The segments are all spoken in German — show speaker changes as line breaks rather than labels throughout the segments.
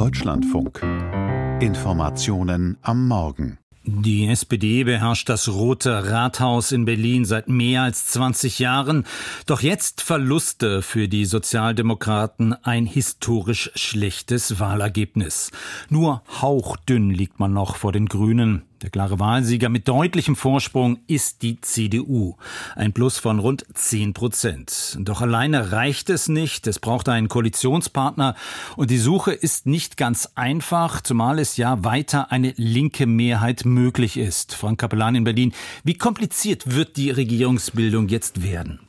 Deutschlandfunk. Informationen am Morgen.
Die SPD beherrscht das Rote Rathaus in Berlin seit mehr als 20 Jahren. Doch jetzt Verluste für die Sozialdemokraten ein historisch schlechtes Wahlergebnis. Nur hauchdünn liegt man noch vor den Grünen. Der klare Wahlsieger mit deutlichem Vorsprung ist die CDU. Ein Plus von rund 10 Prozent. Doch alleine reicht es nicht. Es braucht einen Koalitionspartner. Und die Suche ist nicht ganz einfach, zumal es ja weiter eine linke Mehrheit möglich ist. Frank Kapellan in Berlin. Wie kompliziert wird die Regierungsbildung jetzt werden?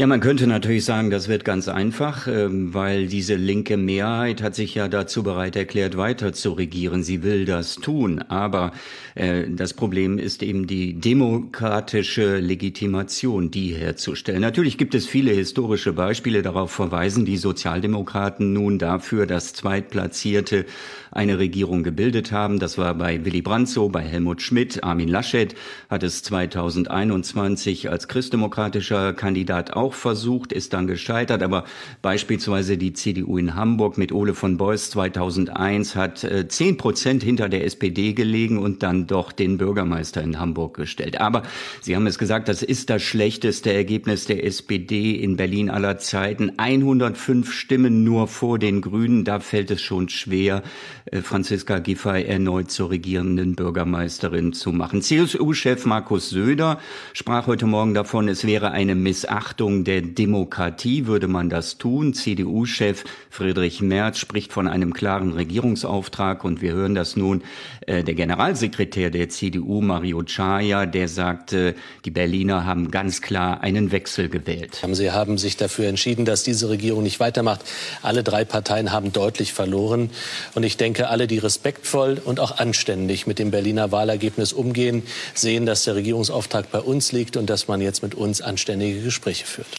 Ja, man könnte natürlich sagen, das wird ganz einfach, ähm, weil diese linke Mehrheit hat sich ja dazu bereit erklärt, weiter zu regieren. Sie will das tun. Aber äh, das Problem ist eben die demokratische Legitimation, die herzustellen. Natürlich gibt es viele historische Beispiele, darauf verweisen die Sozialdemokraten nun dafür, dass Zweitplatzierte eine Regierung gebildet haben. Das war bei Willy Brandt so, bei Helmut Schmidt, Armin Laschet hat es 2021 als christdemokratischer Kandidat auch versucht, ist dann gescheitert. Aber beispielsweise die CDU in Hamburg mit Ole von Beuys 2001 hat äh, zehn Prozent hinter der SPD gelegen und dann doch den Bürgermeister in Hamburg gestellt. Aber Sie haben es gesagt, das ist das schlechteste Ergebnis der SPD in Berlin aller Zeiten. 105 Stimmen nur vor den Grünen. Da fällt es schon schwer, äh, Franziska Giffey erneut zur regierenden Bürgermeisterin zu machen. CSU-Chef Markus Söder sprach heute Morgen davon, es wäre eine Missachtung der Demokratie, würde man das tun. CDU-Chef Friedrich Merz spricht von einem klaren Regierungsauftrag und wir hören das nun. Äh, der Generalsekretär der CDU, Mario Chaya, der sagte, die Berliner haben ganz klar einen Wechsel gewählt.
Sie haben sich dafür entschieden, dass diese Regierung nicht weitermacht. Alle drei Parteien haben deutlich verloren. Und ich denke, denke, alle, die respektvoll und auch anständig mit dem Berliner Wahlergebnis umgehen, sehen, dass der Regierungsauftrag bei uns liegt und dass man jetzt mit uns anständige Gespräche führt.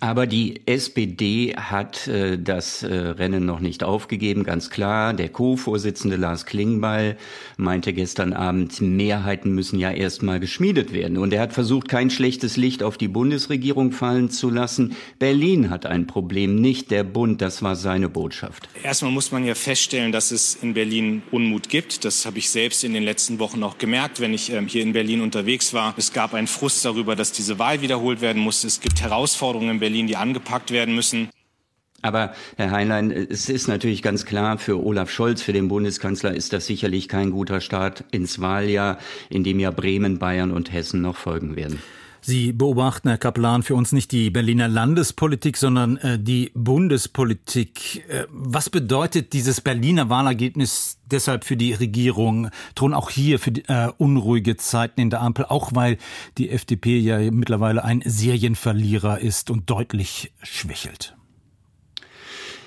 Aber die SPD hat äh, das äh, Rennen noch nicht aufgegeben, ganz klar. Der Co-Vorsitzende Lars Klingbeil meinte gestern Abend, Mehrheiten müssen ja erstmal geschmiedet werden. Und er hat versucht, kein schlechtes Licht auf die Bundesregierung fallen zu lassen. Berlin hat ein Problem, nicht der Bund. Das war seine Botschaft.
Erstmal muss man ja feststellen, dass es in Berlin Unmut gibt. Das habe ich selbst in den letzten Wochen auch gemerkt, wenn ich ähm, hier in Berlin unterwegs war. Es gab einen Frust darüber, dass diese Wahl wiederholt werden muss. Es gibt Herausforderungen in Berlin. Berlin, die angepackt werden müssen.
Aber Herr Heinlein, es ist natürlich ganz klar, für Olaf Scholz, für den Bundeskanzler, ist das sicherlich kein guter Start ins Wahljahr, in dem ja Bremen, Bayern und Hessen noch folgen werden.
Sie beobachten, Herr Kaplan, für uns nicht die Berliner Landespolitik, sondern äh, die Bundespolitik. Äh, was bedeutet dieses Berliner Wahlergebnis deshalb für die Regierung? Drohen auch hier für die, äh, unruhige Zeiten in der Ampel, auch weil die FDP ja mittlerweile ein Serienverlierer ist und deutlich schwächelt?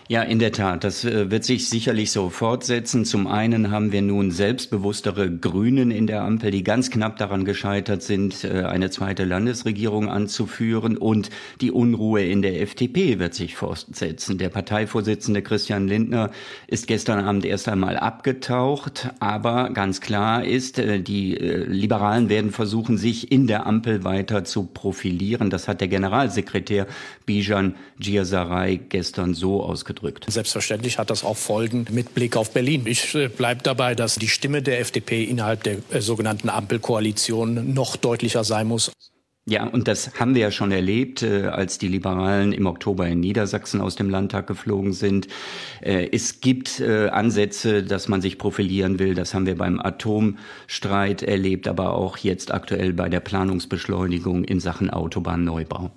Ja, in der Tat. Das äh, wird sich sicherlich so fortsetzen. Zum einen haben wir nun selbstbewusstere Grünen in der Ampel, die ganz knapp daran gescheitert sind, äh, eine zweite Landesregierung anzuführen. Und die Unruhe in der FDP wird sich fortsetzen. Der Parteivorsitzende Christian Lindner ist gestern Abend erst einmal abgetaucht. Aber ganz klar ist, äh, die Liberalen werden versuchen, sich in der Ampel weiter zu profilieren. Das hat der Generalsekretär Bijan Giasaray gestern so ausgedrückt ausgedrückt.
Selbstverständlich hat das auch Folgen mit Blick auf Berlin. Ich äh, bleibe dabei, dass die Stimme der FDP innerhalb der äh, sogenannten Ampelkoalition noch deutlicher sein muss.
Ja, und das haben wir ja schon erlebt, äh, als die Liberalen im Oktober in Niedersachsen aus dem Landtag geflogen sind. Äh, es gibt äh, Ansätze, dass man sich profilieren will. Das haben wir beim Atomstreit erlebt, aber auch jetzt aktuell bei der Planungsbeschleunigung in Sachen Autobahnneubau.